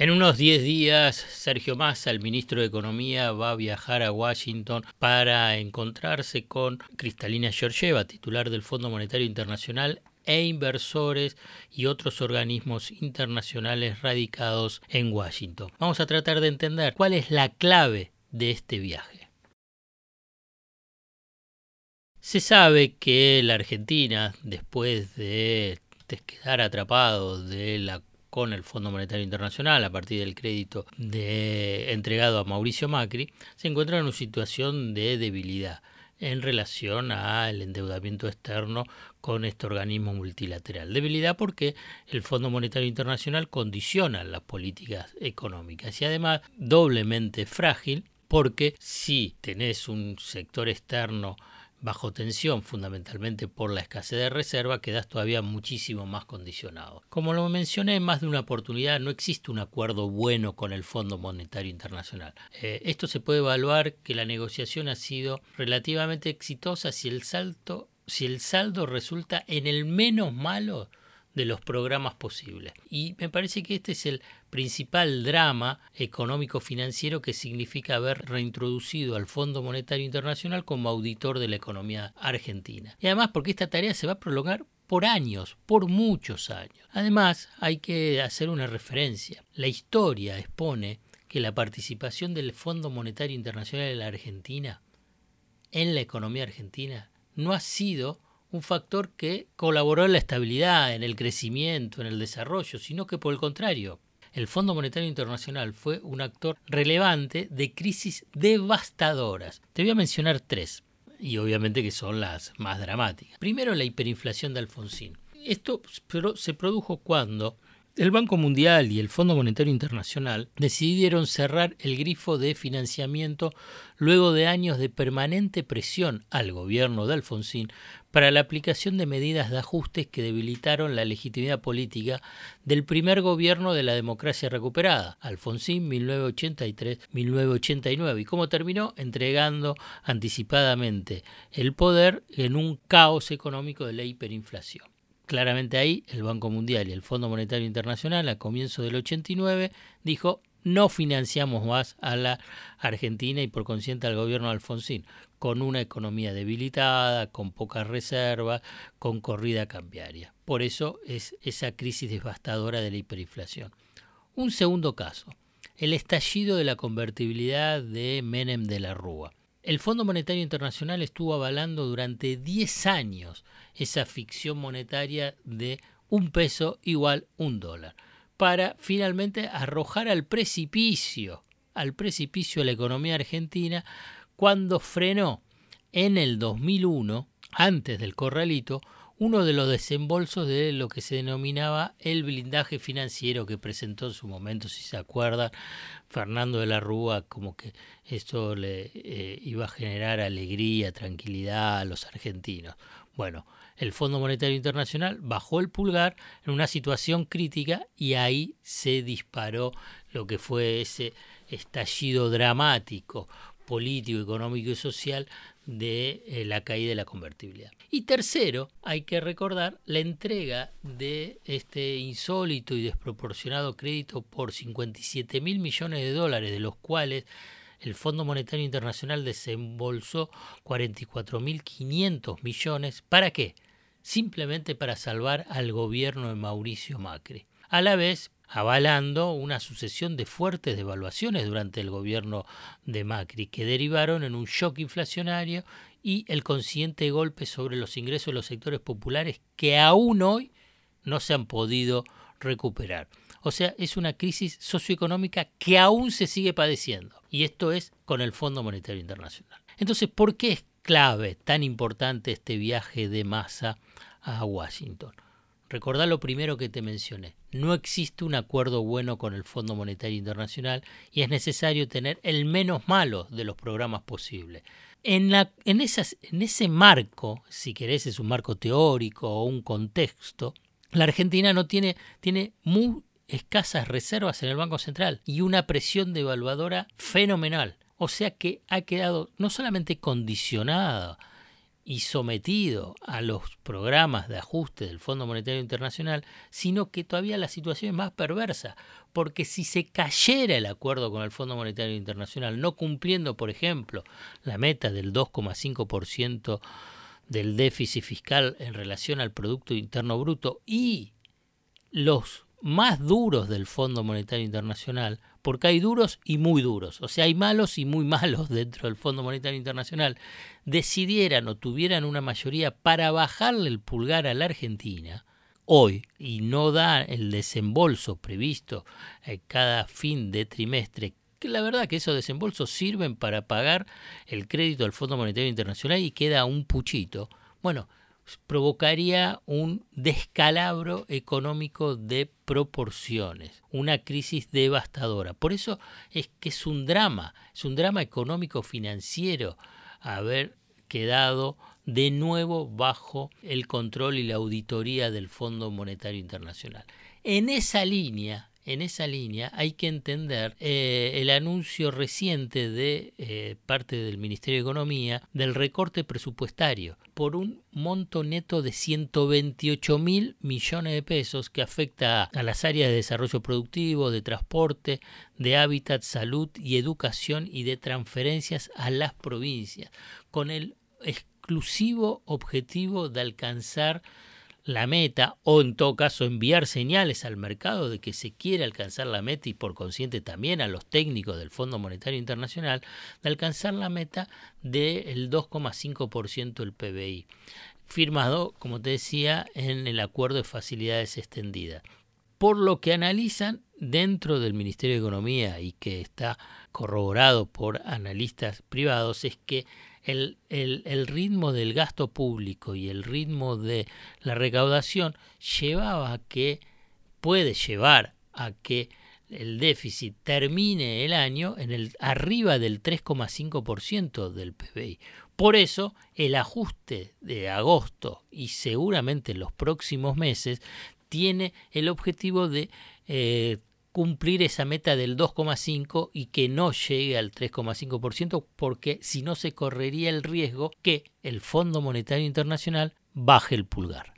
En unos 10 días, Sergio Massa, el ministro de Economía, va a viajar a Washington para encontrarse con Cristalina Georgieva, titular del Fondo Monetario Internacional, e inversores y otros organismos internacionales radicados en Washington. Vamos a tratar de entender cuál es la clave de este viaje. Se sabe que la Argentina, después de quedar atrapado de la con el Fondo Monetario Internacional a partir del crédito de, entregado a Mauricio Macri, se encuentra en una situación de debilidad en relación al endeudamiento externo con este organismo multilateral. Debilidad porque el Fondo Monetario Internacional condiciona las políticas económicas y además doblemente frágil porque si tenés un sector externo bajo tensión fundamentalmente por la escasez de reserva, quedas todavía muchísimo más condicionado. Como lo mencioné en más de una oportunidad, no existe un acuerdo bueno con el Fondo Monetario Internacional. Eh, esto se puede evaluar que la negociación ha sido relativamente exitosa si el salto si el saldo resulta en el menos malo de los programas posibles. Y me parece que este es el principal drama económico-financiero que significa haber reintroducido al Fondo Monetario Internacional como auditor de la economía argentina. Y además porque esta tarea se va a prolongar por años, por muchos años. Además, hay que hacer una referencia. La historia expone que la participación del Fondo Monetario Internacional la Argentina, en la economía argentina, no ha sido un factor que colaboró en la estabilidad, en el crecimiento, en el desarrollo, sino que por el contrario, el Fondo Monetario Internacional fue un actor relevante de crisis devastadoras. Te voy a mencionar tres, y obviamente que son las más dramáticas. Primero, la hiperinflación de Alfonsín. Esto se produjo cuando el Banco Mundial y el Fondo Monetario Internacional decidieron cerrar el grifo de financiamiento luego de años de permanente presión al gobierno de Alfonsín para la aplicación de medidas de ajustes que debilitaron la legitimidad política del primer gobierno de la democracia recuperada, Alfonsín 1983-1989, y cómo terminó entregando anticipadamente el poder en un caos económico de la hiperinflación. Claramente ahí el Banco Mundial y el Fondo Monetario Internacional a comienzo del 89 dijo no financiamos más a la Argentina y por consciente al gobierno de Alfonsín, con una economía debilitada, con pocas reservas, con corrida cambiaria. Por eso es esa crisis devastadora de la hiperinflación. Un segundo caso, el estallido de la convertibilidad de Menem de la Rúa. El Fondo Monetario Internacional estuvo avalando durante 10 años esa ficción monetaria de un peso igual un dólar, para finalmente arrojar al precipicio, al precipicio a la economía argentina, cuando frenó en el 2001, antes del corralito, uno de los desembolsos de lo que se denominaba el blindaje financiero que presentó en su momento, si se acuerdan, Fernando de la Rúa, como que esto le eh, iba a generar alegría, tranquilidad a los argentinos. Bueno, el Fondo Monetario Internacional bajó el pulgar en una situación crítica y ahí se disparó lo que fue ese estallido dramático político, económico y social de eh, la caída de la convertibilidad. Y tercero, hay que recordar la entrega de este insólito y desproporcionado crédito por 57 mil millones de dólares, de los cuales el Fondo Monetario Internacional desembolsó 44.500 millones. ¿Para qué? Simplemente para salvar al gobierno de Mauricio Macri. A la vez, avalando una sucesión de fuertes devaluaciones durante el gobierno de Macri, que derivaron en un shock inflacionario y el consciente golpe sobre los ingresos de los sectores populares que aún hoy no se han podido recuperar. O sea, es una crisis socioeconómica que aún se sigue padeciendo. Y esto es con el Fondo Monetario Internacional. Entonces, ¿por qué es clave, tan importante este viaje de masa a Washington? Recordá lo primero que te mencioné. No existe un acuerdo bueno con el Fondo Monetario Internacional y es necesario tener el menos malo de los programas esas, en ese marco, si querés es un marco teórico o un contexto, la Argentina no tiene, tiene muy escasas reservas en el Banco Central y una presión devaluadora fenomenal. O sea que ha quedado no solamente condicionada y sometido a los programas de ajuste del Fondo Monetario Internacional, sino que todavía la situación es más perversa, porque si se cayera el acuerdo con el Fondo Monetario Internacional, no cumpliendo, por ejemplo, la meta del 2,5% del déficit fiscal en relación al Producto Interno Bruto y los más duros del Fondo Monetario Internacional, porque hay duros y muy duros, o sea, hay malos y muy malos dentro del Fondo Monetario Internacional, decidieran o tuvieran una mayoría para bajarle el pulgar a la Argentina, hoy, y no da el desembolso previsto cada fin de trimestre, que la verdad que esos desembolsos sirven para pagar el crédito del Fondo Monetario Internacional y queda un puchito, bueno, provocaría un descalabro económico de proporciones, una crisis devastadora. Por eso es que es un drama, es un drama económico financiero haber quedado de nuevo bajo el control y la auditoría del Fondo Monetario Internacional. En esa línea, en esa línea hay que entender eh, el anuncio reciente de eh, parte del Ministerio de Economía del recorte presupuestario por un monto neto de 128 mil millones de pesos que afecta a las áreas de desarrollo productivo, de transporte, de hábitat, salud y educación y de transferencias a las provincias, con el exclusivo objetivo de alcanzar la meta o en todo caso enviar señales al mercado de que se quiere alcanzar la meta y por consciente también a los técnicos del Fondo Monetario Internacional de alcanzar la meta del 2,5% del PBI, firmado, como te decía, en el acuerdo de facilidades extendidas. Por lo que analizan dentro del Ministerio de Economía y que está corroborado por analistas privados es que el, ritmo del gasto público y el ritmo de la recaudación llevaba a que, puede llevar a que el déficit termine el año en el arriba del 3,5% del PBI. Por eso el ajuste de agosto y seguramente los próximos meses tiene el objetivo de eh, cumplir esa meta del 2,5 y que no llegue al 3,5% porque si no se correría el riesgo que el Fondo Monetario Internacional baje el pulgar.